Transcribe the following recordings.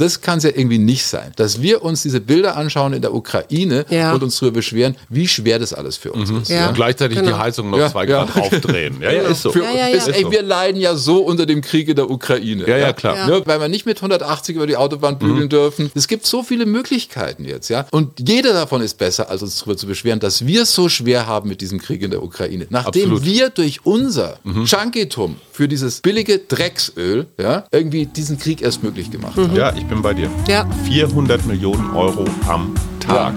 Das kann es ja irgendwie nicht sein, dass wir uns diese Bilder anschauen in der Ukraine Ja. und uns darüber beschweren, wie schwer das alles für uns ist. Ja. Und gleichzeitig genau. die Heizung noch Ja, zwei ja. Grad aufdrehen. Ja, ja, ist so. Für, Ja, ja, ja. Ist, ey, wir leiden ja so unter dem Krieg in der Ukraine. Ja, ja, klar. Ja. Ne, weil wir nicht mit 180 über die Autobahn bügeln dürfen. Es gibt so viele Möglichkeiten jetzt, ja. Und jeder davon ist besser, als uns darüber zu beschweren, dass wir es so schwer haben mit diesem Krieg in der Ukraine. Nachdem Absolut. wir durch unser Junkitum für dieses billige Drecksöl, ja, irgendwie diesen Krieg erst möglich gemacht haben. Ja, ich bin bei dir. Ja. 400 Millionen Euro am Tag.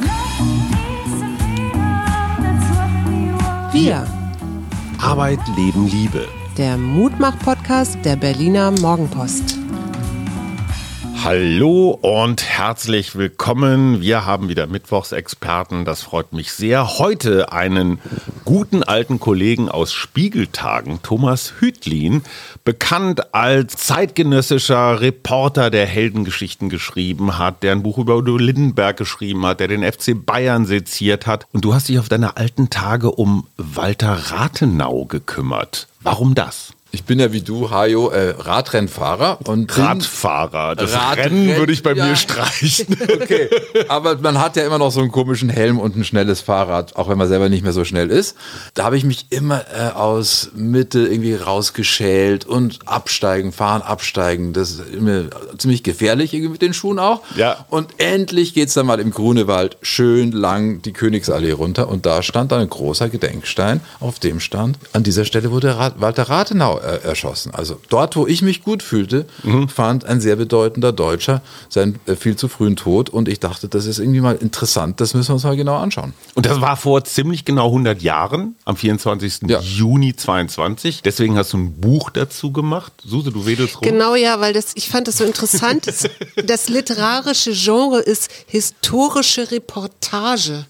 Wir, Arbeit, Leben, Liebe. der Mutmach-Podcast der Berliner Morgenpost. Hallo und herzlich willkommen. Wir haben wieder Mittwochsexperten. Das freut mich sehr. Heute einen guten alten Kollegen aus Spiegeltagen, Thomas Hütlin, bekannt als zeitgenössischer Reporter, der Heldengeschichten geschrieben hat, der ein Buch über Udo Lindenberg geschrieben hat, der den FC Bayern seziert hat. Und du hast dich auf deine alten Tage um Walter Rathenau gekümmert. Warum das? Ich bin ja wie du, Hajo, äh, Radrennfahrer und Radfahrer. Das Radrennen, Rennen würde ich bei ja. mir streichen. Okay, aber man hat ja immer noch so einen komischen Helm und ein schnelles Fahrrad, auch wenn man selber nicht mehr so schnell ist. Da habe ich mich immer äh, aus Mitte irgendwie rausgeschält und absteigen, fahren, absteigen. Das ist immer ziemlich gefährlich irgendwie mit den Schuhen auch. Ja. Und endlich geht's dann mal im Grunewald schön lang die Königsallee runter und da stand dann ein großer Gedenkstein, auf dem stand, an dieser Stelle wurde Ra Walter Rathenau äh, erschossen. Also dort, wo ich mich gut fühlte, fand ein sehr bedeutender Deutscher seinen äh, viel zu frühen Tod und ich dachte, das ist irgendwie mal interessant, das müssen wir uns mal genau anschauen. Und das war vor ziemlich genau 100 Jahren, am 24. Ja. Juni 22. Deswegen hast du ein Buch dazu gemacht. Suse, du wedelst rum. Genau, ja, weil das, ich fand das so interessant. Das, das literarische Genre ist historische Reportage.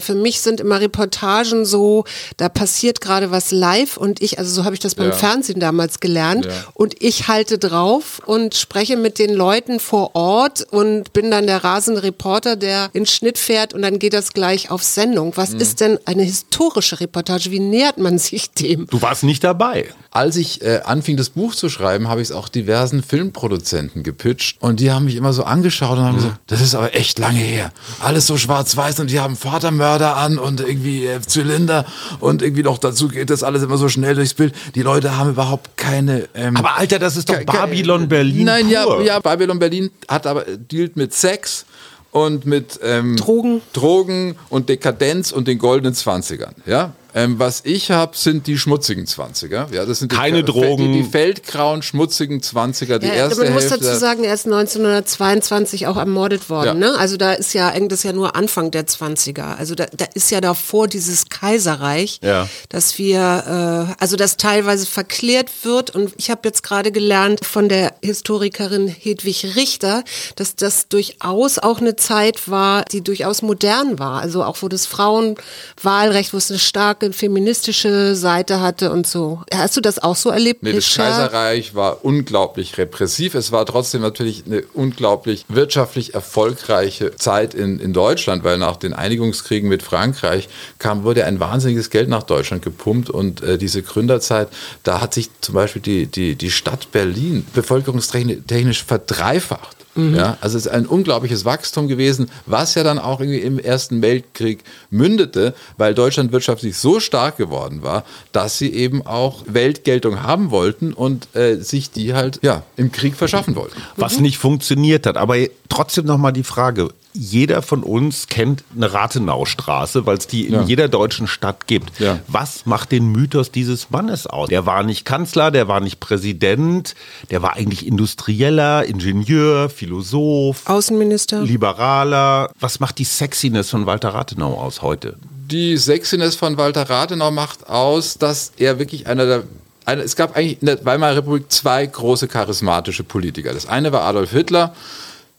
Für mich sind immer Reportagen so, da passiert gerade was live und ich, also so habe ich das beim Ja. Fernsehen damals gelernt Ja. und ich halte drauf und spreche mit den Leuten vor Ort und bin dann der rasende Reporter, der in Schnitt fährt und dann geht das gleich auf Sendung. Was Mhm. ist denn eine historische Reportage? Wie nähert man sich dem? Du warst nicht dabei. Als ich äh, anfing, das Buch zu schreiben, habe ich es auch diversen Filmproduzenten gepitcht und die haben mich immer so angeschaut und haben gesagt, das ist aber echt lange her. Alles so schwarz-weiß und die haben Vatermörder an und irgendwie äh, Zylinder und irgendwie noch dazu geht das alles immer so schnell durchs Bild. Die Leute haben überhaupt keine... Ähm, Aber Alter, das ist doch Babylon Berlin. Nein, ja, pur. ja, Babylon Berlin hat aber dealt mit Sex und mit ähm, Drogen. Drogen und Dekadenz und den goldenen Zwanzigern. Ja, ähm, was ich habe, sind die schmutzigen Zwanziger. Ja, das sind die, Keine Drogen. Die, die feldgrauen schmutzigen Zwanziger. Die Ja, erste man muss Hälfte. dazu sagen, er ist 1922 auch ermordet worden. Ja. Ne? Also da ist ja eigentlich das ist ja nur Anfang der 20er. Also da, da ist ja davor dieses Kaiserreich, Ja. dass wir, äh, also das teilweise verklärt wird. Und ich habe jetzt gerade gelernt von der Historikerin Hedwig Richter, dass das durchaus auch eine Zeit war, die durchaus modern war. Also auch wo das Frauenwahlrecht, wo es eine starke feministische Seite hatte und so. Hast du das auch so erlebt? Nee, das? Kaiserreich war unglaublich repressiv. Es war trotzdem natürlich eine unglaublich wirtschaftlich erfolgreiche Zeit in, in Deutschland, weil nach den Einigungskriegen mit Frankreich kam, wurde ein wahnsinniges Geld nach Deutschland gepumpt und äh, diese Gründerzeit, da hat sich zum Beispiel die, die, die Stadt Berlin bevölkerungstechnisch verdreifacht. Ja, also es ist ein unglaubliches Wachstum gewesen, was ja dann auch irgendwie im Ersten Weltkrieg mündete, weil Deutschland wirtschaftlich so stark geworden war, dass sie eben auch Weltgeltung haben wollten und äh, sich die halt ja im Krieg verschaffen wollten. Was nicht funktioniert hat. Aber trotzdem nochmal die Frage. Jeder von uns kennt eine Rathenaustraße, weil es die in Ja. jeder deutschen Stadt gibt. Ja. Was macht den Mythos dieses Mannes aus? Der war nicht Kanzler, der war nicht Präsident, der war eigentlich Industrieller, Ingenieur, Philosoph, Außenminister. Liberaler. Was macht die Sexiness von Walter Rathenau aus heute? Die Sexiness von Walter Rathenau macht aus, dass er wirklich einer der eine, es gab eigentlich in der Weimarer Republik zwei große charismatische Politiker. Das eine war Adolf Hitler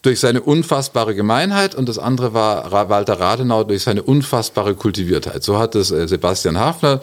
durch seine unfassbare Gemeinheit und das andere war Walter Rathenau durch seine unfassbare Kultiviertheit. So hat es äh, Sebastian Hafner,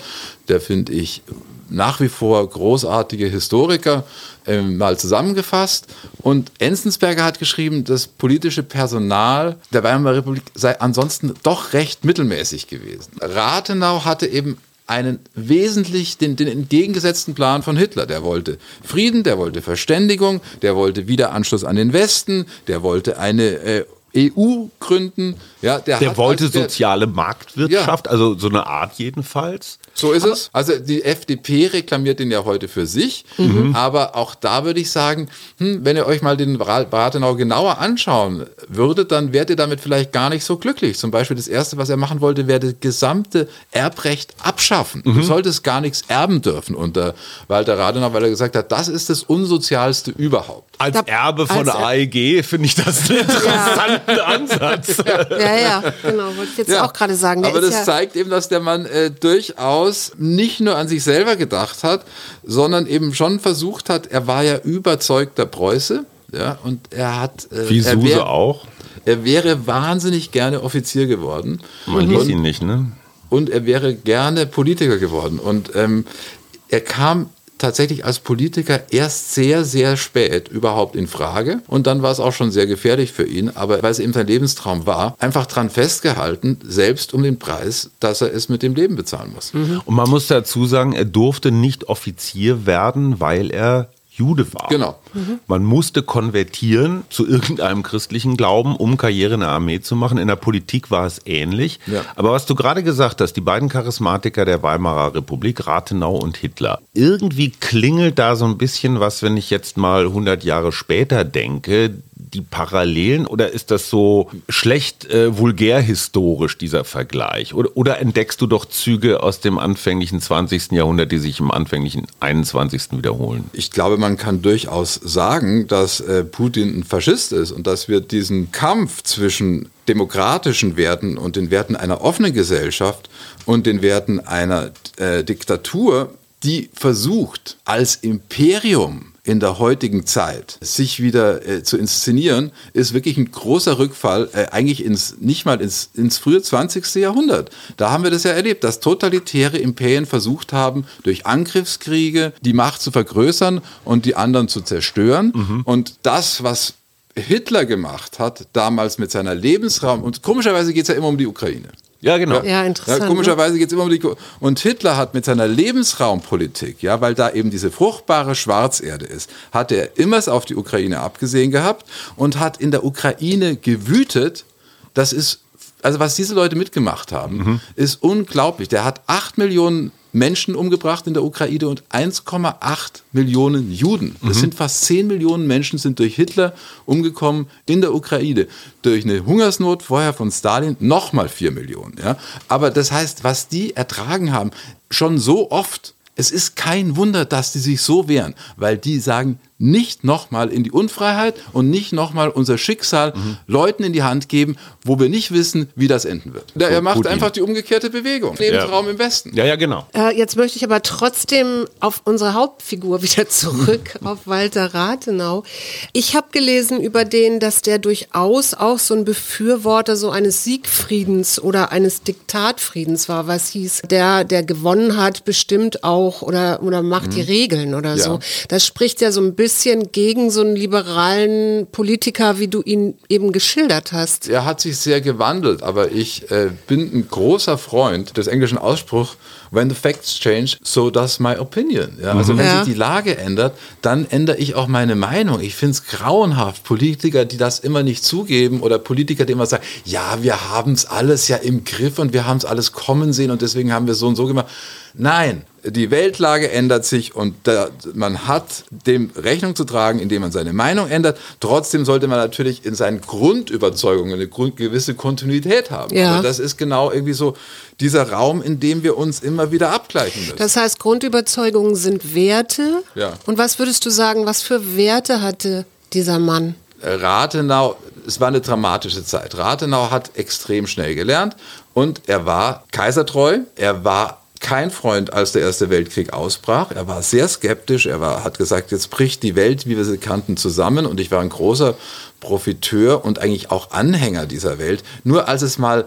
der finde ich nach wie vor großartige Historiker, ähm, mal zusammengefasst. Und Enzensberger hat geschrieben, das politische Personal der Weimarer Republik sei ansonsten doch recht mittelmäßig gewesen. Rathenau hatte eben einen wesentlich den, den entgegengesetzten Plan von Hitler. Der wollte Frieden, der wollte Verständigung, der wollte Wiederanschluss an den Westen, der wollte eine äh, EU gründen. Ja, der, der wollte der, soziale Marktwirtschaft, ja. also so eine Art jedenfalls. So ist aber es. Also die FDP reklamiert den ja heute für sich. Mhm. Aber auch da würde ich sagen, hm, wenn ihr euch mal den Rathenau genauer anschauen würdet, dann wärt ihr damit vielleicht gar nicht so glücklich. Zum Beispiel das Erste, was er machen wollte, wäre das gesamte Erbrecht abschaffen. Mhm. Du solltest gar nichts erben dürfen unter Walter Rathenau, weil er gesagt hat, das ist das Unsozialste überhaupt. Als Erbe von als AEG finde ich das einen interessanten Ansatz. Ja, ja, genau, wollte ich jetzt ja, auch gerade sagen. Der aber das ja zeigt eben, dass der Mann äh, durchaus durchaus nicht nur an sich selber gedacht hat, sondern eben schon versucht hat, er war ja überzeugter Preuße, ja, und er hat. Äh, Wie Suse wär, auch? Er wäre wahnsinnig gerne Offizier geworden. Man hieß ihn nicht, ne? Und er wäre gerne Politiker geworden. Und ähm, er kam tatsächlich als Politiker erst sehr, sehr spät überhaupt in Frage. Und dann war es auch schon sehr gefährlich für ihn. Aber weil es eben sein Lebenstraum war, einfach dran festgehalten, selbst um den Preis, dass er es mit dem Leben bezahlen muss. Mhm. Und man muss dazu sagen, er durfte nicht Offizier werden, weil er Jude war. Genau. Mhm. Man musste konvertieren zu irgendeinem christlichen Glauben, um Karriere in der Armee zu machen. In der Politik war es ähnlich. Ja. Aber was du gerade gesagt hast, die beiden Charismatiker der Weimarer Republik, Rathenau und Hitler. Irgendwie klingelt da so ein bisschen was, wenn ich jetzt mal 100 Jahre später denke die Parallelen oder ist das so schlecht äh, vulgärhistorisch, dieser Vergleich? Oder, oder, entdeckst du doch Züge aus dem anfänglichen 20. Jahrhundert, die sich im anfänglichen 21. wiederholen? Ich glaube, man kann durchaus sagen, dass äh, Putin ein Faschist ist und dass wir diesen Kampf zwischen demokratischen Werten und den Werten einer offenen Gesellschaft und den Werten einer äh, Diktatur, die versucht, als Imperium in der heutigen Zeit sich wieder äh, zu inszenieren, ist wirklich ein großer Rückfall, äh, eigentlich ins, nicht mal ins, ins frühe 20. Jahrhundert. Da haben wir das ja erlebt, dass totalitäre Imperien versucht haben, durch Angriffskriege die Macht zu vergrößern und die anderen zu zerstören. Mhm. Und das, was Hitler gemacht hat, damals mit seiner Lebensraum, und komischerweise geht es ja immer um die Ukraine. Ja, genau. Ja, interessant. Ja, komischerweise ne? geht es immer um die. Und Hitler hat mit seiner Lebensraumpolitik, ja, weil da eben diese fruchtbare Schwarzerde ist, hat er immer es auf die Ukraine abgesehen gehabt und hat in der Ukraine gewütet. Das ist, also was diese Leute mitgemacht haben, mhm. ist unglaublich. Der hat acht Millionen Menschen umgebracht in der Ukraine und 1,8 Millionen Juden. Das mhm. sind fast 10 Millionen Menschen sind durch Hitler umgekommen in der Ukraine. Durch eine Hungersnot vorher von Stalin nochmal 4 Millionen. Ja? Aber das heißt, was die ertragen haben, schon so oft, es ist kein Wunder, dass die sich so wehren, weil die sagen, nicht nochmal in die Unfreiheit und nicht nochmal unser Schicksal mhm. Leuten in die Hand geben, wo wir nicht wissen, wie das enden wird. So, er macht Putin. einfach die umgekehrte Bewegung. Lebensraum ja. im Westen. Ja, ja, genau. Äh, jetzt möchte ich aber trotzdem auf unsere Hauptfigur wieder zurück, auf Walter Rathenau. Ich habe gelesen über den, dass der durchaus auch so ein Befürworter so eines Siegfriedens oder eines Diktatfriedens war, was hieß, der, der gewonnen hat, bestimmt auch oder, oder macht mhm. die Regeln oder ja. so. Das spricht ja so ein bisschen bisschen gegen so einen liberalen Politiker, wie du ihn eben geschildert hast. Er hat sich sehr gewandelt, aber ich äh, bin ein großer Freund des englischen Ausspruchs, when the facts change, so does my opinion. Ja, also mhm. wenn ja. sich die Lage ändert, dann ändere ich auch meine Meinung. Ich finde es grauenhaft, Politiker, die das immer nicht zugeben oder Politiker, die immer sagen, ja, wir haben es alles ja im Griff und wir haben es alles kommen sehen und deswegen haben wir so und so gemacht. Nein, die Weltlage ändert sich und da, man hat dem Rechnung zu tragen, indem man seine Meinung ändert. Trotzdem sollte man natürlich in seinen Grundüberzeugungen eine Grund, gewisse Kontinuität haben. Ja. Also das ist genau irgendwie so dieser Raum, in dem wir uns immer wieder abgleichen müssen. Das heißt, Grundüberzeugungen sind Werte. Ja. Und was würdest du sagen, was für Werte hatte dieser Mann? Rathenau, es war eine dramatische Zeit. Rathenau hat extrem schnell gelernt und er war kaisertreu, er war kein Freund, als der Erste Weltkrieg ausbrach. Er war sehr skeptisch. Er war, hat gesagt, jetzt bricht die Welt, wie wir sie kannten, zusammen. Und ich war ein großer Profiteur und eigentlich auch Anhänger dieser Welt. Nur als es mal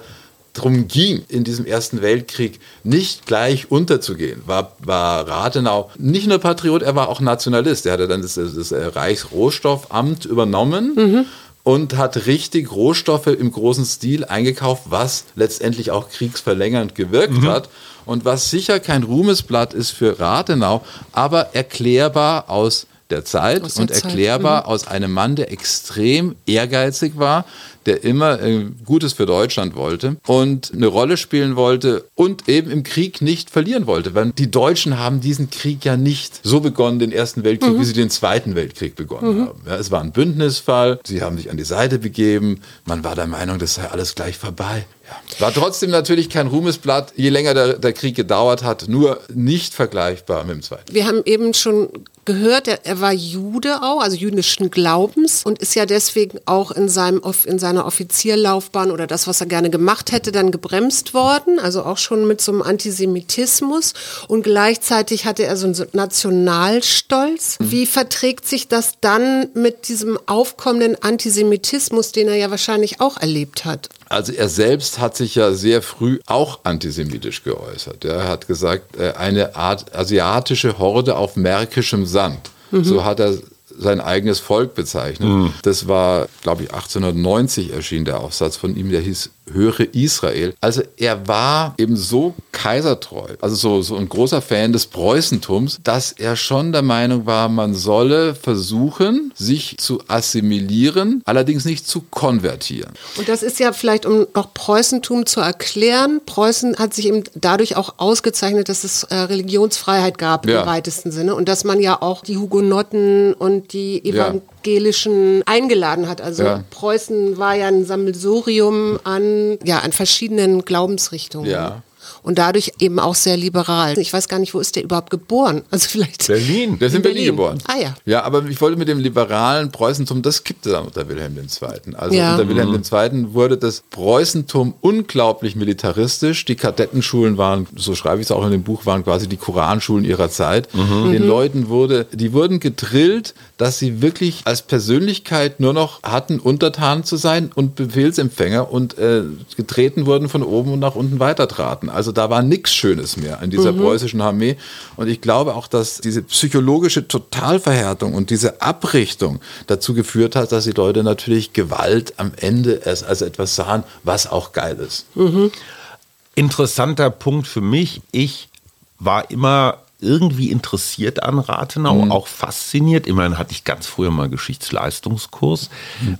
darum ging, in diesem Ersten Weltkrieg nicht gleich unterzugehen, war, war Rathenau nicht nur Patriot, er war auch Nationalist. Er hatte dann das, das Reichsrohstoffamt übernommen. Mhm und hat richtig Rohstoffe im großen Stil eingekauft, was letztendlich auch kriegsverlängernd gewirkt hat. Und was sicher kein Ruhmesblatt ist für Rathenau, aber erklärbar aus der Zeit Aus der und Zeit, erklärbar aus einem Mann, der extrem ehrgeizig war, der immer äh, Gutes für Deutschland wollte und eine Rolle spielen wollte und eben im Krieg nicht verlieren wollte. Weil die Deutschen haben diesen Krieg ja nicht so begonnen, den Ersten Weltkrieg, wie sie den Zweiten Weltkrieg begonnen haben. Ja, es war ein Bündnisfall, sie haben sich an die Seite begeben, man war der Meinung, das sei alles gleich vorbei. Ja. War trotzdem natürlich kein Ruhmesblatt, je länger der, der Krieg gedauert hat, nur nicht vergleichbar mit dem Zweiten. Wir haben eben schon gehört, er, er war Jude auch, also jüdischen Glaubens und ist ja deswegen auch in, seinem, in seiner Offizierlaufbahn oder das, was er gerne gemacht hätte, dann gebremst worden, also auch schon mit so einem Antisemitismus und gleichzeitig hatte er so einen Nationalstolz. Wie verträgt sich das dann mit diesem aufkommenden Antisemitismus, den er ja wahrscheinlich auch erlebt hat? Also er selbst hat sich ja sehr früh auch antisemitisch geäußert. Er hat gesagt, äh, eine Art asiatische Horde auf märkischem Sand. So hat er sein eigenes Volk bezeichnet. Das war, glaube ich, 1890 erschien der Aufsatz von ihm, der hieß Höre Israel. Also er war eben so kaisertreu, also so, so ein großer Fan des Preußentums, dass er schon der Meinung war, man solle versuchen, sich zu assimilieren, allerdings nicht zu konvertieren. Und das ist ja vielleicht, um noch Preußentum zu erklären, Preußen hat sich eben dadurch auch ausgezeichnet, dass es äh, Religionsfreiheit gab Ja. im weitesten Sinne und dass man ja auch die Hugenotten und die Evangelischen eingeladen hat. Also Ja. Preußen war ja ein Sammelsurium an, ja, an verschiedenen Glaubensrichtungen. Ja. Und dadurch eben auch sehr liberal. Ich weiß gar nicht, wo ist der überhaupt geboren? Also vielleicht. Berlin. Der ist in, Berlin, Berlin. geboren. Ah, ja. Ja, aber ich wollte mit dem liberalen Preußentum, das kippte dann unter Wilhelm II. Also Ja. unter Wilhelm II. wurde das Preußentum unglaublich militaristisch. Die Kadettenschulen waren, so schreibe ich es auch in dem Buch, waren quasi die Koranschulen ihrer Zeit. Den Leuten wurde, die wurden gedrillt, dass sie wirklich als Persönlichkeit nur noch hatten, untertan zu sein und Befehlsempfänger und äh, getreten wurden von oben und nach unten weitertraten. Also da war nichts Schönes mehr an dieser preußischen Armee. Und ich glaube auch, dass diese psychologische Totalverhärtung und diese Abrichtung dazu geführt hat, dass die Leute natürlich Gewalt am Ende erst als etwas sahen, was auch geil ist. Interessanter Punkt für mich. Ich war immer irgendwie interessiert an Rathenau, auch fasziniert. Immerhin hatte ich ganz früher mal Geschichtsleistungskurs.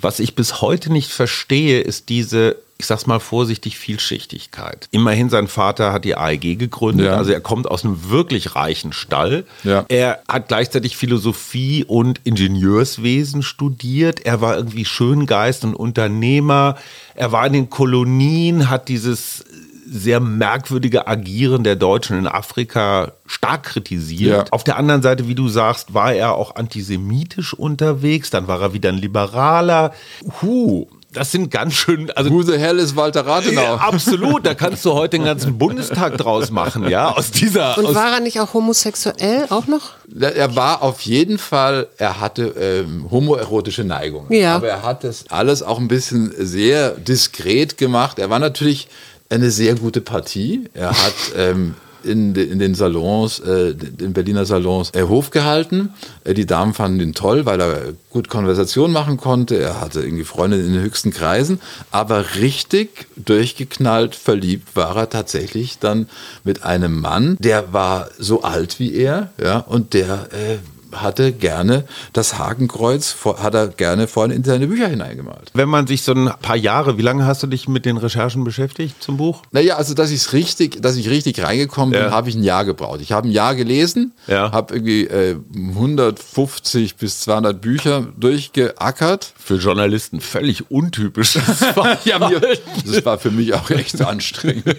Was ich bis heute nicht verstehe, ist diese, ich sag's mal vorsichtig, Vielschichtigkeit. Immerhin sein Vater hat die AEG gegründet, Ja. also er kommt aus einem wirklich reichen Stall. Ja. Er hat gleichzeitig Philosophie und Ingenieurswesen studiert. Er war irgendwie Schöngeist und Unternehmer. Er war in den Kolonien, hat dieses sehr merkwürdige Agieren der Deutschen in Afrika stark kritisiert. Ja. Auf der anderen Seite, wie du sagst, war er auch antisemitisch unterwegs, dann war er wieder ein Liberaler. Huh, das sind ganz schön, also Who the hell ist Walter Rathenau? ja, absolut, da kannst du heute den ganzen Bundestag draus machen, ja, aus dieser Und aus war er nicht auch homosexuell auch noch? Er war auf jeden Fall, er hatte ähm, homoerotische Neigungen. Ja. Aber er hat das alles auch ein bisschen sehr diskret gemacht. Er war natürlich eine sehr gute Partie. Er hat ähm, in, in den Salons, äh, den Berliner Salons, äh, Hof gehalten. Äh, die Damen fanden ihn toll, weil er gut Konversation machen konnte. Er hatte irgendwie Freunde in den höchsten Kreisen. Aber richtig durchgeknallt, verliebt war er tatsächlich dann mit einem Mann, der war so alt wie er, ja, und der äh, hatte gerne das Hakenkreuz, hat er gerne vorne in seine Bücher hineingemalt. Wenn man sich so ein paar Jahre, wie lange hast du dich mit den Recherchen beschäftigt zum Buch? Naja, also dass ich richtig, dass ich richtig reingekommen bin, Ja. habe ich ein Jahr gebraucht. Ich habe ein Jahr gelesen, Ja. habe irgendwie äh, 150 bis 200 Bücher durchgeackert. Für Journalisten völlig untypisch. Das war, Ja, mir, das war für mich auch echt anstrengend.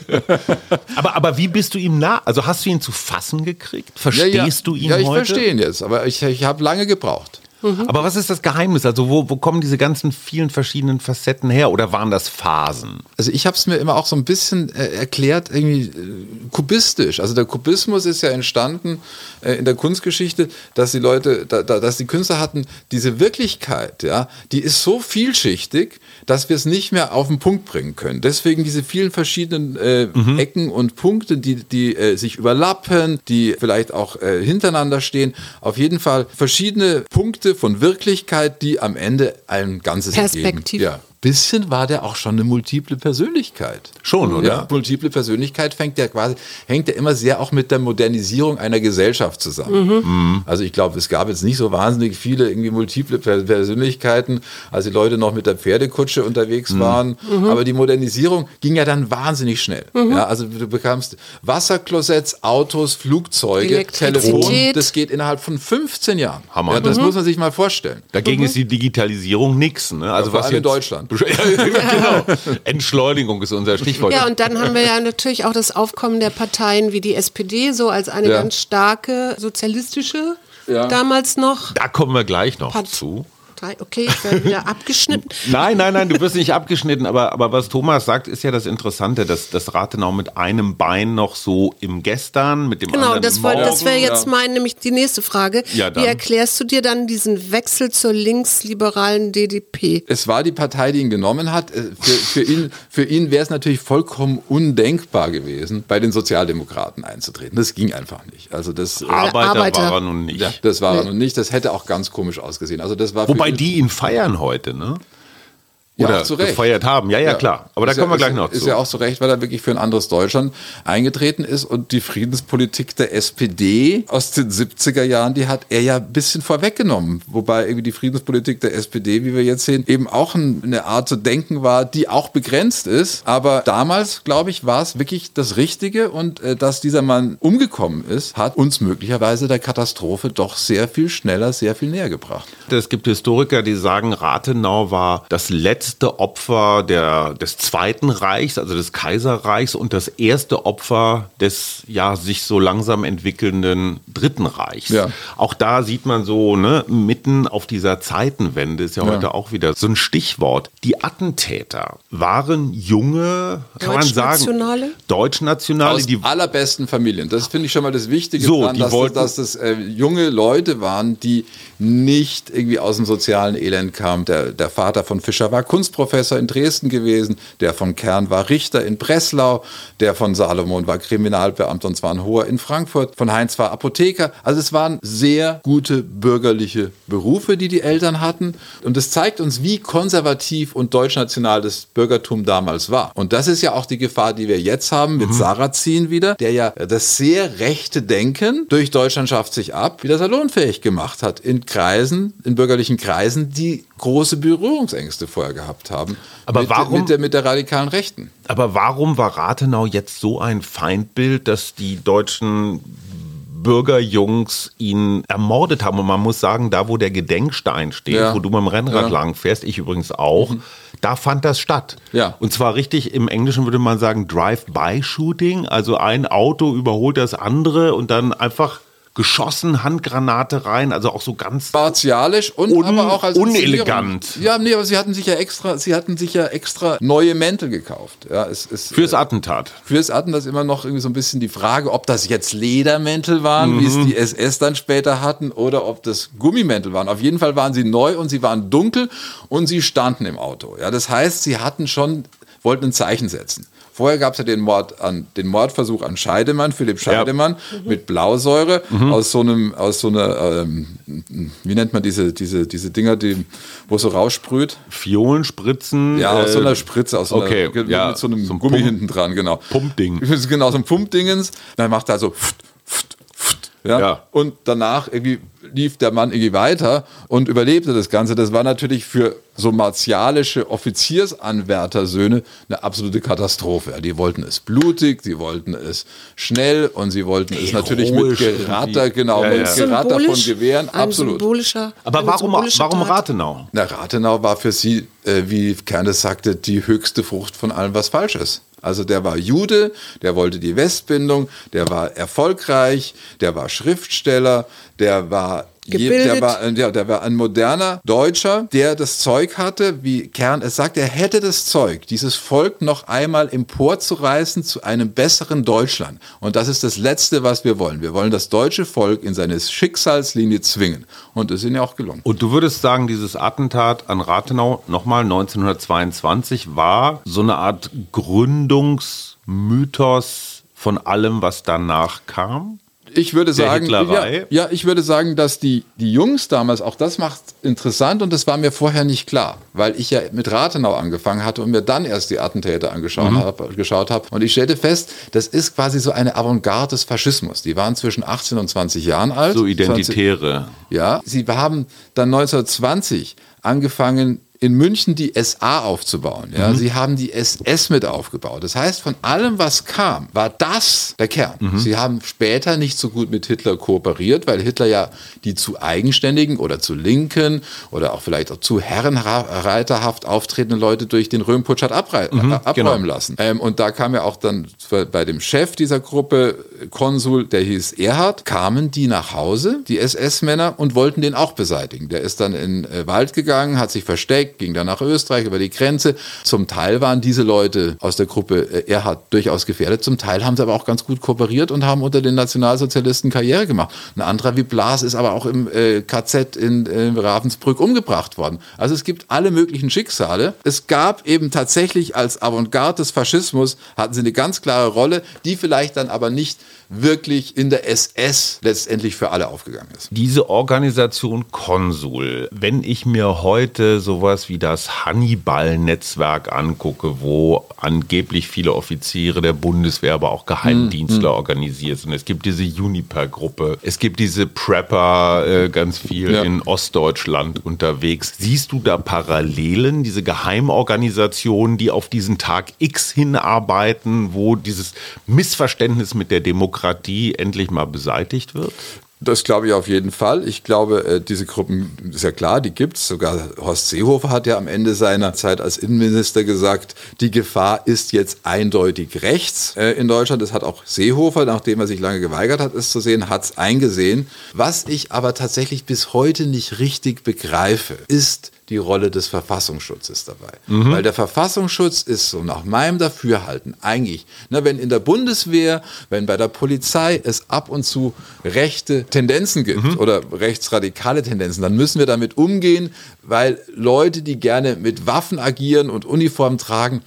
aber, aber wie bist du ihm nah? Also hast du ihn zu fassen gekriegt? Verstehst du ihn Ja, ich heute? verstehe ihn jetzt, aber ich, ich habe lange gebraucht. Aber was ist das Geheimnis? Also wo, wo kommen diese ganzen vielen verschiedenen Facetten her? Oder waren das Phasen? Also ich habe es mir immer auch so ein bisschen äh, erklärt, irgendwie äh, kubistisch. Also der Kubismus ist ja entstanden äh, in der Kunstgeschichte, dass die Leute, da, da, dass die Künstler hatten, diese Wirklichkeit, ja, die ist so vielschichtig, dass wir es nicht mehr auf den Punkt bringen können. Deswegen diese vielen verschiedenen äh, Ecken und Punkte, die, die äh, sich überlappen, die vielleicht auch äh, hintereinander stehen. Auf jeden Fall verschiedene Punkte, Von Wirklichkeit, die am Ende ein ganzes Perspektiv. Ergeben. Ja bisschen war der auch schon eine multiple Persönlichkeit. Schon, oder? Ja, multiple Persönlichkeit fängt ja quasi, hängt ja immer sehr auch mit der Modernisierung einer Gesellschaft zusammen. Mhm. Also ich glaube, es gab jetzt nicht so wahnsinnig viele irgendwie multiple Persönlichkeiten, als die Leute noch mit der Pferdekutsche unterwegs mhm. waren. Mhm. Aber die Modernisierung ging ja dann wahnsinnig schnell. Mhm. Ja, also du bekamst Wasserklosetts, Autos, Flugzeuge, Telefon. Das geht innerhalb von 15 Jahren. Hammer. Ja, das muss man sich mal vorstellen. Dagegen ist die Digitalisierung nichts. Ne? Also ja, was in Deutschland. genau. Entschleunigung ist unser Stichwort. Ja, und dann haben wir ja natürlich auch das Aufkommen der Parteien wie die SPD, so als eine ja. ganz starke sozialistische ja. damals noch. Da kommen wir gleich noch Part zu drei. Okay, ich werde wieder abgeschnitten. Nein, nein, nein, du wirst nicht abgeschnitten, aber, aber was Thomas sagt, ist ja das Interessante, dass das Rathenau mit einem Bein noch so im Gestern, mit dem genau, anderen das, Morgen, das wäre jetzt ja. mein, nämlich die nächste Frage. Ja, Wie erklärst du dir dann diesen Wechsel zur linksliberalen DDP? Es war die Partei, die ihn genommen hat. Äh, für, für ihn, für ihn wäre es natürlich vollkommen undenkbar gewesen, bei den Sozialdemokraten einzutreten. Das ging einfach nicht. Also das Arbeiter, Arbeiter. war er nun nicht. Ja, das war nee. er nun nicht. Das hätte auch ganz komisch ausgesehen. Also das war Wobei die ihn feiern heute, ne? Oder ja, gefeiert haben. Ja, ja, ja. klar. Aber da kommen wir gleich noch ist zu. Ist ja auch zu Recht, weil er wirklich für ein anderes Deutschland eingetreten ist und die Friedenspolitik der SPD aus den 70er Jahren, die hat er ja ein bisschen vorweggenommen. Wobei irgendwie die Friedenspolitik der SPD, wie wir jetzt sehen, eben auch eine Art zu denken war, die auch begrenzt ist. Aber damals, glaube ich, war es wirklich das Richtige und äh, dass dieser Mann umgekommen ist, hat uns möglicherweise der Katastrophe doch sehr viel schneller, sehr viel näher gebracht. Es gibt Historiker, die sagen, Rathenau war das letzte letzte Opfer der, des Zweiten Reichs, also des Kaiserreichs und das erste Opfer des ja sich so langsam entwickelnden Dritten Reichs. Ja. Auch da sieht man so, ne, mitten auf dieser Zeitenwende ist ja, ja. heute auch wieder so ein Stichwort. Die Attentäter waren junge, kann man sagen, Deutschnationale, aus die allerbesten Familien. Das finde ich schon mal das Wichtige so, daran, dass, wollten, das, dass das äh, junge Leute waren, die nicht irgendwie aus dem sozialen Elend kamen. Der, der Vater von Fischer war Kunst Kunstprofessor in Dresden gewesen, der von Kern war Richter in Breslau, der von Salomon war Kriminalbeamter und zwar ein hoher in Frankfurt, von Heinz war Apotheker. Also es waren sehr gute bürgerliche Berufe, die die Eltern hatten. Und es zeigt uns, wie konservativ und deutschnational das Bürgertum damals war. Und das ist ja auch die Gefahr, die wir jetzt haben mit mhm. Sarrazin wieder, der ja das sehr rechte Denken durch Deutschland schafft sich ab, wieder salonfähig gemacht hat in Kreisen, in bürgerlichen Kreisen, die große Berührungsängste vorher gehabt haben. Aber mit, warum, mit der, mit der radikalen Rechten. Aber warum war Rathenau jetzt so ein Feindbild, dass die deutschen Bürgerjungs ihn ermordet haben. Und man muss sagen, da wo der Gedenkstein steht, ja. wo du mit dem Rennrad ja. lang fährst, ich übrigens auch, mhm. da fand das statt. Ja. Und zwar richtig, im Englischen würde man sagen Drive-by-Shooting. Also ein Auto überholt das andere und dann einfach geschossen, Handgranate rein, also auch so ganz martialisch und un aber auch als unelegant. Ja, nee, aber sie hatten sich ja extra, sie hatten sich ja extra neue Mäntel gekauft. Ja, es ist fürs Attentat. Fürs Attentat ist immer noch irgendwie so ein bisschen die Frage, ob das jetzt Ledermäntel waren, mhm. wie es die SS dann später hatten, oder ob das Gummimäntel waren. Auf jeden Fall waren sie neu und sie waren dunkel und sie standen im Auto. Ja, das heißt, sie hatten schon wollten ein Zeichen setzen. Vorher gab es ja den, Mord an, den Mordversuch an Scheidemann, Philipp Scheidemann, ja. mhm. mit Blausäure mhm. aus so einem, aus so einer, ähm, wie nennt man diese, diese, diese Dinger, die, wo so raussprüht? Fiolenspritzen? Ja, aus äh, so einer Spritze, aus so okay, einer, ja, mit so einem so Gummi Pump, hinten dran, genau. Pumpding. Genau, so ein Pumpdingens. Dann macht er so, pft, pft, ja? ja. Und danach irgendwie lief der Mann irgendwie weiter und überlebte das Ganze. Das war natürlich für so martialische Offiziersanwärtersöhne eine absolute Katastrophe. Ja, die wollten es blutig, sie wollten es schnell und sie wollten es natürlich mit Geratter, genau, ja, ja. mit Geratter von Gewehren. Absolut. Aber warum, warum Rathenau? Na, Rathenau war für sie, äh, wie Kernes sagte, die höchste Frucht von allem, was falsch ist. Also der war Jude, der wollte die Westbindung, der war erfolgreich, der war Schriftsteller, der war Gebildet. Der war, ja, der war ein moderner Deutscher, der das Zeug hatte, wie Kern es sagt, er hätte das Zeug, dieses Volk noch einmal emporzureißen zu einem besseren Deutschland. Und das ist das Letzte, was wir wollen. Wir wollen das deutsche Volk in seine Schicksalslinie zwingen. Und das ist ihnen ja auch gelungen. Und du würdest sagen, dieses Attentat an Rathenau, nochmal 1922, war so eine Art Gründungsmythos von allem, was danach kam? Ich würde sagen, ja, ja, ich würde sagen, dass die, die Jungs damals, auch das macht interessant und das war mir vorher nicht klar, weil ich ja mit Rathenau angefangen hatte und mir dann erst die Attentäter angeschaut mhm. habe. Hab. Und ich stellte fest, das ist quasi so eine Avantgarde des Faschismus. Die waren zwischen 18 und 20 Jahren alt. So Identitäre. 20, ja, sie haben dann 1920 angefangen, in München die SA aufzubauen. Ja? Mhm. Sie haben die SS mit aufgebaut. Das heißt, von allem, was kam, war das der Kern. Mhm. Sie haben später nicht so gut mit Hitler kooperiert, weil Hitler ja die zu eigenständigen oder zu linken oder auch vielleicht auch zu herrenreiterhaft auftretenden Leute durch den Röhmputsch hat mhm, abräumen genau. lassen. Ähm, und da kam ja auch dann bei dem Chef dieser Gruppe, Konsul, der hieß Erhard, kamen die nach Hause, die SS-Männer, und wollten den auch beseitigen. Der ist dann in den äh, Wald gegangen, hat sich versteckt, ging dann nach Österreich über die Grenze. Zum Teil waren diese Leute aus der Gruppe äh, Erhard durchaus gefährdet, zum Teil haben sie aber auch ganz gut kooperiert und haben unter den Nationalsozialisten Karriere gemacht. Ein anderer wie Blas ist aber auch im äh, KZ in, in Ravensbrück umgebracht worden. Also es gibt alle möglichen Schicksale. Es gab eben tatsächlich als Avantgarde des Faschismus, hatten sie eine ganz klare Rolle, die vielleicht dann aber nicht wirklich in der SS letztendlich für alle aufgegangen ist. Diese Organisation Konsul, wenn ich mir heute sowas wie das Hannibal-Netzwerk angucke, wo angeblich viele Offiziere der Bundeswehr, aber auch Geheimdienstler mm, organisiert sind. Es gibt diese Juniper-Gruppe, es gibt diese Prepper, äh, ganz viel ja. in Ostdeutschland unterwegs. Siehst du da Parallelen, diese Geheimorganisationen, die auf diesen Tag X hinarbeiten, wo dieses Missverständnis mit der Demokratie Bürokratie endlich mal beseitigt wird? Das glaube ich auf jeden Fall. Ich glaube, äh, diese Gruppen, ist ja klar, die gibt es. Sogar Horst Seehofer hat ja am Ende seiner Zeit als Innenminister gesagt, die Gefahr ist jetzt eindeutig rechts äh, in Deutschland. Das hat auch Seehofer, nachdem er sich lange geweigert hat, es zu sehen, hat es eingesehen. Was ich aber tatsächlich bis heute nicht richtig begreife, ist die Rolle des Verfassungsschutzes dabei. Mhm. Weil der Verfassungsschutz ist so nach meinem Dafürhalten eigentlich, ne, wenn in der Bundeswehr, wenn bei der Polizei es ab und zu rechte Tendenzen gibt mhm. oder rechtsradikale Tendenzen, dann müssen wir damit umgehen, weil Leute, die gerne mit Waffen agieren und Uniform tragen,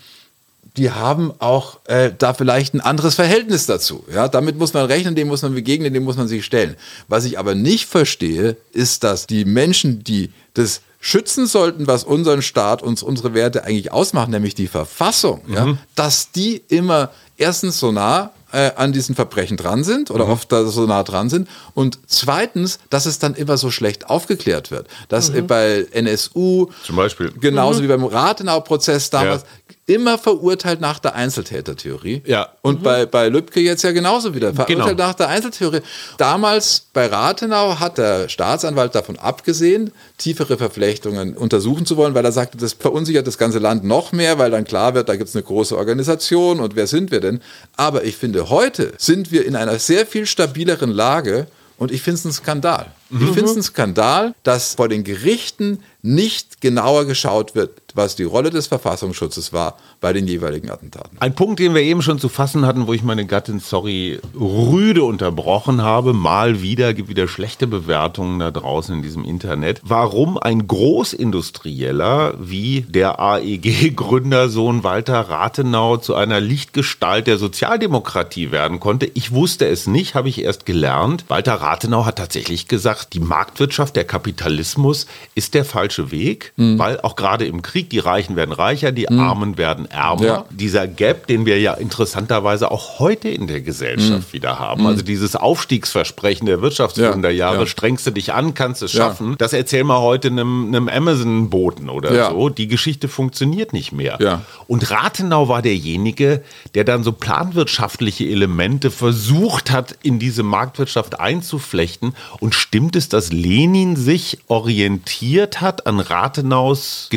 die haben auch äh, da vielleicht ein anderes Verhältnis dazu. Ja, damit muss man rechnen, dem muss man begegnen, dem muss man sich stellen. Was ich aber nicht verstehe, ist, dass die Menschen, die das schützen sollten, was unseren Staat, uns unsere Werte eigentlich ausmachen, nämlich die Verfassung, mhm. ja, dass die immer erstens so nah äh, an diesen Verbrechen dran sind oder mhm. oft so nah dran sind und zweitens, dass es dann immer so schlecht aufgeklärt wird. Dass mhm. bei NSU zum Beispiel genauso mhm. wie beim Rathenau-Prozess damals ja immer verurteilt nach der Einzeltätertheorie. Ja. Und mhm. bei, bei Lübcke jetzt ja genauso wieder. Verurteilt genau. nach der Einzeltheorie. Damals bei Rathenau hat der Staatsanwalt davon abgesehen, tiefere Verflechtungen untersuchen zu wollen, weil er sagte, das verunsichert das ganze Land noch mehr, weil dann klar wird, da gibt es eine große Organisation und wer sind wir denn? Aber ich finde, heute sind wir in einer sehr viel stabileren Lage und ich finde es ein Skandal. Mhm. Ich finde es ein Skandal, dass vor den Gerichten nicht genauer geschaut wird, was die Rolle des Verfassungsschutzes war bei den jeweiligen Attentaten. Ein Punkt, den wir eben schon zu fassen hatten, wo ich meine Gattin, sorry, rüde unterbrochen habe, mal wieder, gibt wieder schlechte Bewertungen da draußen in diesem Internet. Warum ein Großindustrieller wie der AEG-Gründersohn Walter Rathenau zu einer Lichtgestalt der Sozialdemokratie werden konnte, ich wusste es nicht, habe ich erst gelernt. Walter Rathenau hat tatsächlich gesagt, die Marktwirtschaft, der Kapitalismus ist der falsche Weg, mhm. weil auch gerade im Krieg die Reichen werden reicher, die mhm. Armen werden ärmer. Ja. Dieser Gap, den wir ja interessanterweise auch heute in der Gesellschaft mhm. wieder haben. Also dieses Aufstiegsversprechen der Wirtschaftswunderjahre, ja. strengst du dich an, kannst es schaffen. Das erzähl mal heute einem, einem Amazon-Boten oder so. Die Geschichte funktioniert nicht mehr. Und Rathenau war derjenige, der dann so planwirtschaftliche Elemente versucht hat, in diese Marktwirtschaft einzuflechten. Und stimmt es, dass Lenin sich orientiert hat an Rathenaus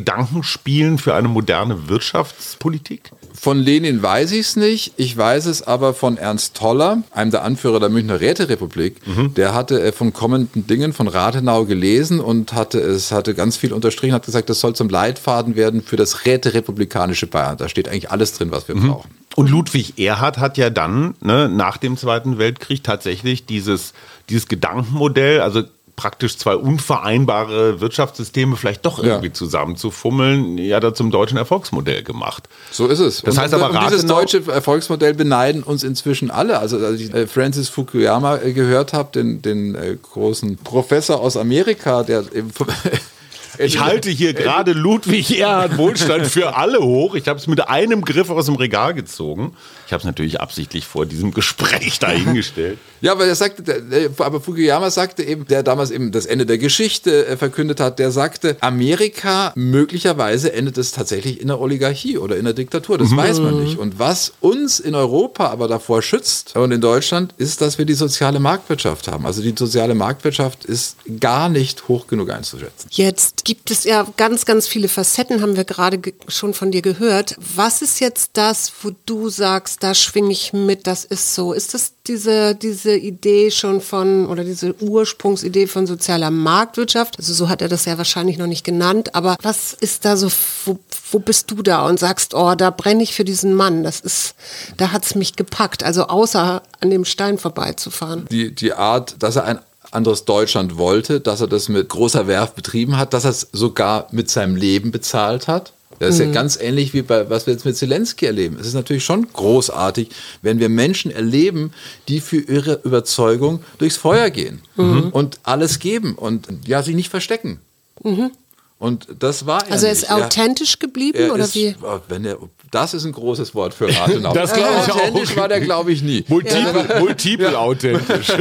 Gedankenspielen für eine moderne Wirtschaftspolitik? Von Lenin weiß ich es nicht. Ich weiß es aber von Ernst Toller, einem der Anführer der Münchner Räterepublik. Mhm. Der hatte äh, von kommenden Dingen von Rathenau gelesen und hatte es hatte ganz viel unterstrichen, hat gesagt, das soll zum Leitfaden werden für das Räterepublikanische Bayern. Da steht eigentlich alles drin, was wir mhm. brauchen. Und Ludwig Erhard hat ja dann ne, nach dem Zweiten Weltkrieg tatsächlich dieses, dieses Gedankenmodell, also praktisch zwei unvereinbare Wirtschaftssysteme vielleicht doch Ja. irgendwie zusammenzufummeln, ja da zum deutschen Erfolgsmodell gemacht. So ist es. Das heißt aber, und dieses deutsche Erfolgsmodell beneiden uns inzwischen alle. Also als ich äh, Francis Fukuyama äh, gehört habe, den, den äh, großen Professor aus Amerika, der eben Ich halte hier gerade Ludwig Erhard Wohlstand für alle hoch. Ich habe es mit einem Griff aus dem Regal gezogen. Ich habe es natürlich absichtlich vor diesem Gespräch dahingestellt. Ja, aber er sagte, aber Fukuyama sagte eben, der damals eben das Ende der Geschichte äh, verkündet hat, der sagte, Amerika möglicherweise endet es tatsächlich in der Oligarchie oder in der Diktatur. Das weiß man nicht. Und was uns in Europa aber davor schützt und in Deutschland, ist, dass wir die soziale Marktwirtschaft haben. Also die soziale Marktwirtschaft ist gar nicht hoch genug einzuschätzen. Jetzt gibt es ja ganz, ganz viele Facetten, haben wir gerade ge- schon von dir gehört. Was ist jetzt das, wo du sagst, da schwinge ich mit, das ist so? Ist das diese, diese Idee schon von, oder diese Ursprungsidee von sozialer Marktwirtschaft? Also so hat er das ja wahrscheinlich noch nicht genannt, aber was ist da so, wo, wo bist du da und sagst, oh, da brenne ich für diesen Mann, das ist, da hat's mich gepackt, also außer an dem Stein vorbeizufahren. die, die Art, dass er ein anderes Deutschland wollte, dass er das mit großer Werf betrieben hat, dass er es sogar mit seinem Leben bezahlt hat. Das ist ja ganz ähnlich wie bei was wir jetzt mit Zelensky erleben. Es ist natürlich schon großartig, wenn wir Menschen erleben, die für ihre Überzeugung durchs Feuer gehen und alles geben und ja, sich nicht verstecken. Und das war er Also er nicht. ist authentisch geblieben er oder ist, wie? Wenn er, das ist ein großes Wort für Rathenau. Das glaub ich auch. Authentisch war der, glaube ich, nie. Multiple, multiple authentisch.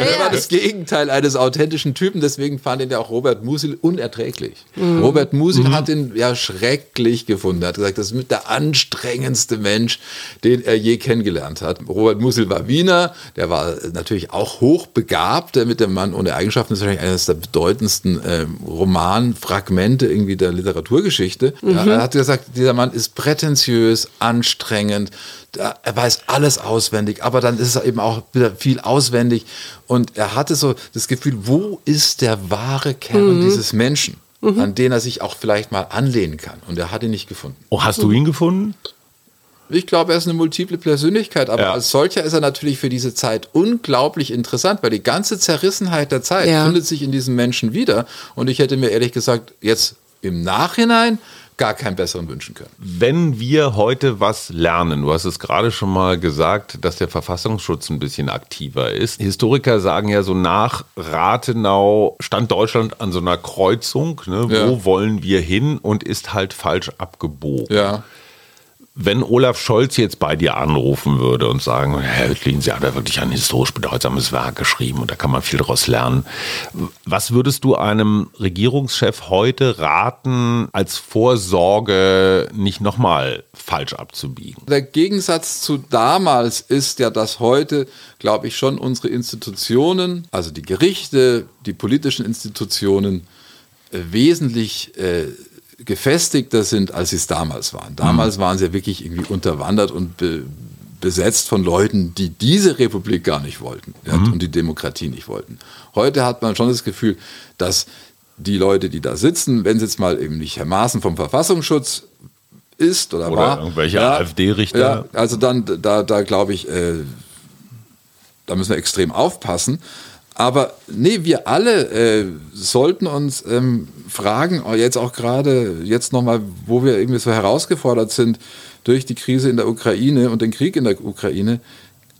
Er war das Gegenteil eines authentischen Typen, deswegen fand ihn ja auch Robert Musil unerträglich. Robert Musil hat ihn ja schrecklich gefunden. Er hat gesagt, das ist mit der anstrengendste Mensch, den er je kennengelernt hat. Robert Musil war Wiener, der war natürlich auch hochbegabt. Der mit dem Mann ohne Eigenschaften ist wahrscheinlich eines der bedeutendsten ähm, Romanfragmente irgendwie der Literaturgeschichte. Ja, er hat gesagt, dieser Mann ist prätentiös, anstrengend, da- er weiß alles auswendig, aber dann ist er eben auch wieder viel auswendig. Und er hatte so das Gefühl, wo ist der wahre Kern dieses Menschen, an den er sich auch vielleicht mal anlehnen kann? Und er hat ihn nicht gefunden. Oh, hast du ihn gefunden? Ich glaube, er ist eine multiple Persönlichkeit, aber Ja. als solcher ist er natürlich für diese Zeit unglaublich interessant, weil die ganze Zerrissenheit der Zeit Ja. findet sich in diesem Menschen wieder. Und ich hätte mir ehrlich gesagt jetzt im Nachhinein gar keinen besseren wünschen können. Wenn wir heute was lernen, du hast es gerade schon mal gesagt, dass der Verfassungsschutz ein bisschen aktiver ist. Historiker sagen ja so nach Rathenau stand Deutschland an so einer Kreuzung. Ne? Wo Ja. wollen wir hin und ist halt falsch abgebogen. Ja. Wenn Olaf Scholz jetzt bei dir anrufen würde und sagen, Herr Hüttlin, Sie haben da wirklich ein historisch bedeutsames Werk geschrieben und da kann man viel daraus lernen. Was würdest du einem Regierungschef heute raten, als Vorsorge nicht nochmal falsch abzubiegen? Der Gegensatz zu damals ist ja, dass heute, glaube ich, schon unsere Institutionen, also die Gerichte, die politischen Institutionen, äh, wesentlich äh, gefestigter sind, als sie es damals waren. Damals waren sie ja wirklich irgendwie unterwandert und be besetzt von Leuten, die diese Republik gar nicht wollten ja, und die Demokratie nicht wollten. Heute hat man schon das Gefühl, dass die Leute, die da sitzen, wenn sie jetzt mal eben nicht Herr Maaßen vom Verfassungsschutz ist oder, Oder war, irgendwelche AfD-Richter. Ja, also dann, da, da glaube ich, äh, da müssen wir extrem aufpassen. Aber nee, wir alle äh, sollten uns ähm, fragen, oh, jetzt auch gerade, jetzt nochmal, wo wir irgendwie so herausgefordert sind durch die Krise in der Ukraine und den Krieg in der Ukraine,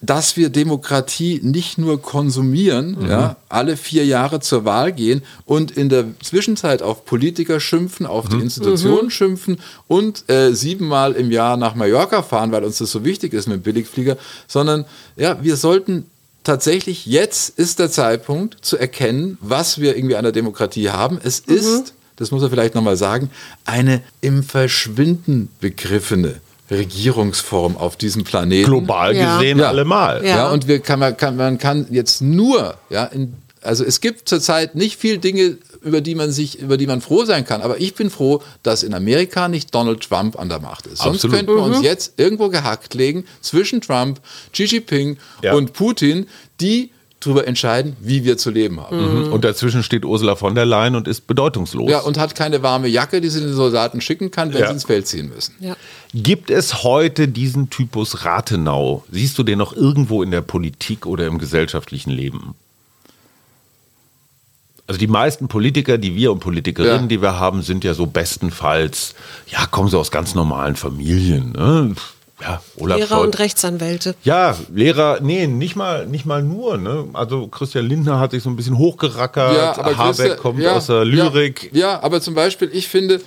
dass wir Demokratie nicht nur konsumieren, ja, alle vier Jahre zur Wahl gehen und in der Zwischenzeit auf Politiker schimpfen, auf die Institutionen schimpfen und äh, siebenmal im Jahr nach Mallorca fahren, weil uns das so wichtig ist mit dem Billigflieger, sondern ja, wir sollten tatsächlich, jetzt ist der Zeitpunkt zu erkennen, was wir irgendwie an der Demokratie haben. Es ist, das muss er vielleicht nochmal sagen, eine im Verschwinden begriffene Regierungsform auf diesem Planeten. Global gesehen Ja. allemal. Ja. Ja, und wir kann, man, kann, man kann jetzt nur, ja, in, also es gibt zurzeit nicht viel Dinge, über die man sich, über die man froh sein kann. Aber ich bin froh, dass in Amerika nicht Donald Trump an der Macht ist. Sonst Absolut. könnten wir uns jetzt irgendwo gehackt legen zwischen Trump, Xi Jinping Ja. und Putin, die darüber entscheiden, wie wir zu leben haben. Und dazwischen steht Ursula von der Leyen und ist bedeutungslos. Ja, und hat keine warme Jacke, die sie den Soldaten schicken kann, wenn Ja. sie ins Feld ziehen müssen. Ja. Gibt es heute diesen Typus Rathenau? Siehst du den noch irgendwo in der Politik oder im gesellschaftlichen Leben? Also die meisten Politiker, die wir und Politikerinnen, Ja. die wir haben, sind ja so bestenfalls, ja, kommen so aus ganz normalen Familien. Ne? Ja, Olaf Lehrer Scholz. und Rechtsanwälte. Ja, Lehrer, nee, nicht mal, nicht mal nur. Ne? Also Christian Lindner hat sich so ein bisschen hochgerackert. Habeck Christa- kommt ja, aus der Lyrik. Ja, ja, aber zum Beispiel, ich finde,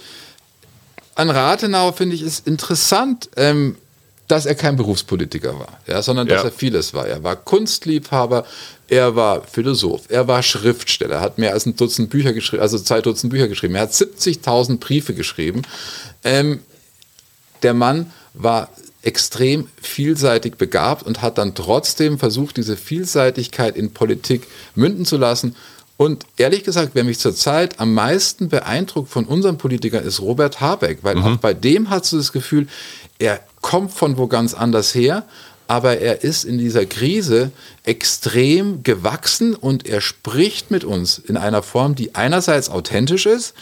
an Rathenau finde ich es interessant, ähm, dass er kein Berufspolitiker war, ja, sondern dass Ja. er vieles war. Er war Kunstliebhaber, er war Philosoph, er war Schriftsteller, hat mehr als ein Dutzend Bücher geschrieben, also zwei Dutzend Bücher geschrieben. Er hat 70.000 Briefe geschrieben. Ähm, der Mann war extrem vielseitig begabt und hat dann trotzdem versucht, diese Vielseitigkeit in Politik münden zu lassen. Und ehrlich gesagt, wer mich zurzeit am meisten beeindruckt von unseren Politikern ist Robert Habeck, weil auch bei dem hast du das Gefühl, er kommt von wo ganz anders her, aber er ist in dieser Krise extrem gewachsen und er spricht mit uns in einer Form, die einerseits authentisch ist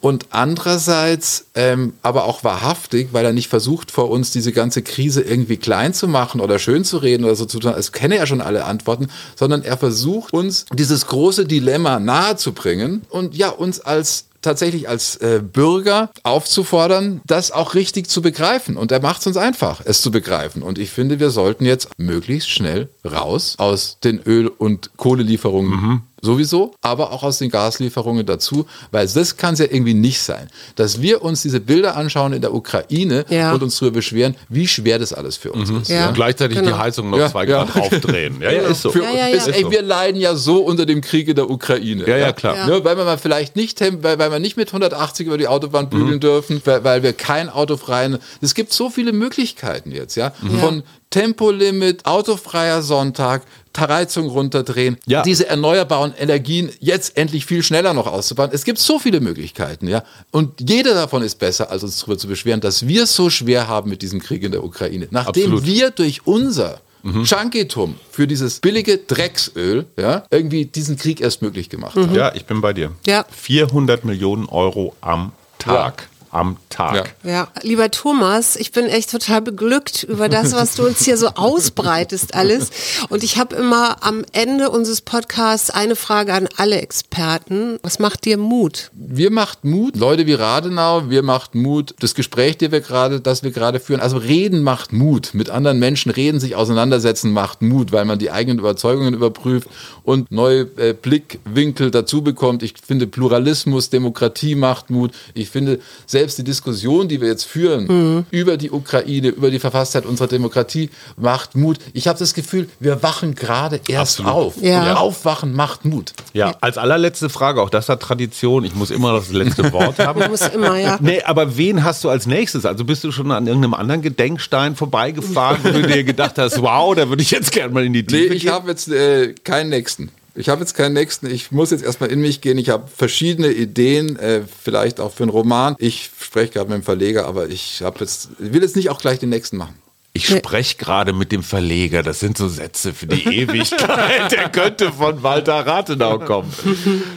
und andererseits ähm, aber auch wahrhaftig, weil er nicht versucht, vor uns diese ganze Krise irgendwie klein zu machen oder schön zu reden oder so zu tun, als kenne er schon alle Antworten, sondern er versucht uns dieses große Dilemma nahezubringen und ja, uns als tatsächlich als äh, Bürger aufzufordern, das auch richtig zu begreifen. Und er macht es uns einfach, es zu begreifen. Und ich finde, wir sollten jetzt möglichst schnell raus aus den Öl- und Kohlelieferungen sowieso, aber auch aus den Gaslieferungen dazu, weil das kann es ja irgendwie nicht sein, dass wir uns diese Bilder anschauen in der Ukraine Ja. und uns darüber beschweren, wie schwer das alles für uns ist. Ja. Und gleichzeitig die Genau. Heizung noch Ja, zwei ja. Grad aufdrehen. Ja, ja, ist so. Für Ja, ja, uns, ja. Ey, wir leiden ja so unter dem Krieg in der Ukraine. Ja, ja, klar. Ja. Ne, weil wir mal vielleicht nicht, weil, weil wir nicht mit 180 über die Autobahn bügeln dürfen, weil, weil wir kein autofreien. Es gibt so viele Möglichkeiten jetzt, ja. Von Tempolimit, autofreier Sonntag, Heizung runterdrehen, Ja. diese erneuerbaren Energien jetzt endlich viel schneller noch auszubauen. Es gibt so viele Möglichkeiten, ja. Und jeder davon ist besser, als uns darüber zu beschweren, dass wir es so schwer haben mit diesem Krieg in der Ukraine. Nachdem Absolut. wir durch unser Junkitum für dieses billige Drecksöl, ja, irgendwie diesen Krieg erst möglich gemacht haben. Ja, ich bin bei dir. Ja. 400 Millionen Euro am Tag. Am Tag. Ja. Ja, lieber Thomas, ich bin echt total beglückt über das, was du uns hier so ausbreitest alles. Und ich habe immer am Ende unseres Podcasts eine Frage an alle Experten. Was macht dir Mut? wir macht Mut, Leute wie Radenau, wir macht Mut, das Gespräch, das wir gerade, das wir gerade führen, also reden macht Mut, mit anderen Menschen reden, sich auseinandersetzen macht Mut, weil man die eigenen Überzeugungen überprüft und neue äh, Blickwinkel dazu bekommt. Ich finde Pluralismus, Demokratie macht Mut. Ich finde selbst die Diskussion, die wir jetzt führen über die Ukraine, über die Verfasstheit unserer Demokratie, macht Mut. Ich habe das Gefühl, wir wachen gerade erst Absolut. auf. Ja. Und Aufwachen macht Mut. Ja, als allerletzte Frage, auch das hat Tradition, ich muss immer das letzte Wort haben. Du musst immer, ja. Nee, aber wen hast du als nächstes? Also bist du schon an irgendeinem anderen Gedenkstein vorbeigefahren, wo du dir gedacht hast, wow, da würde ich jetzt gerne mal in die Nee, Tiefe ich gehen? habe jetzt äh, keinen nächsten. Ich habe jetzt keinen nächsten. Ich muss jetzt erstmal in mich gehen. Ich habe verschiedene Ideen, äh, vielleicht auch für einen Roman. Ich spreche gerade mit dem Verleger, aber ich habe jetzt, will jetzt nicht auch gleich den nächsten machen. Ich spreche gerade mit dem Verleger. Das sind so Sätze für die Ewigkeit. Der könnte von Walter Rathenau kommen.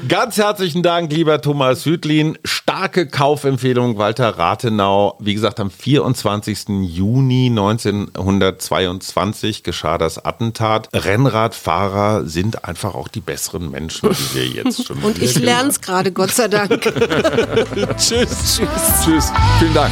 Ganz herzlichen Dank, lieber Thomas Südlin. Starke Kaufempfehlung Walter Rathenau. Wie gesagt, am 24. Juni 1922 geschah das Attentat. Rennradfahrer sind einfach auch die besseren Menschen, die wir jetzt schon Und ich lerne es gerade, Gott sei Dank. Tschüss. Tschüss. Tschüss. Vielen Dank.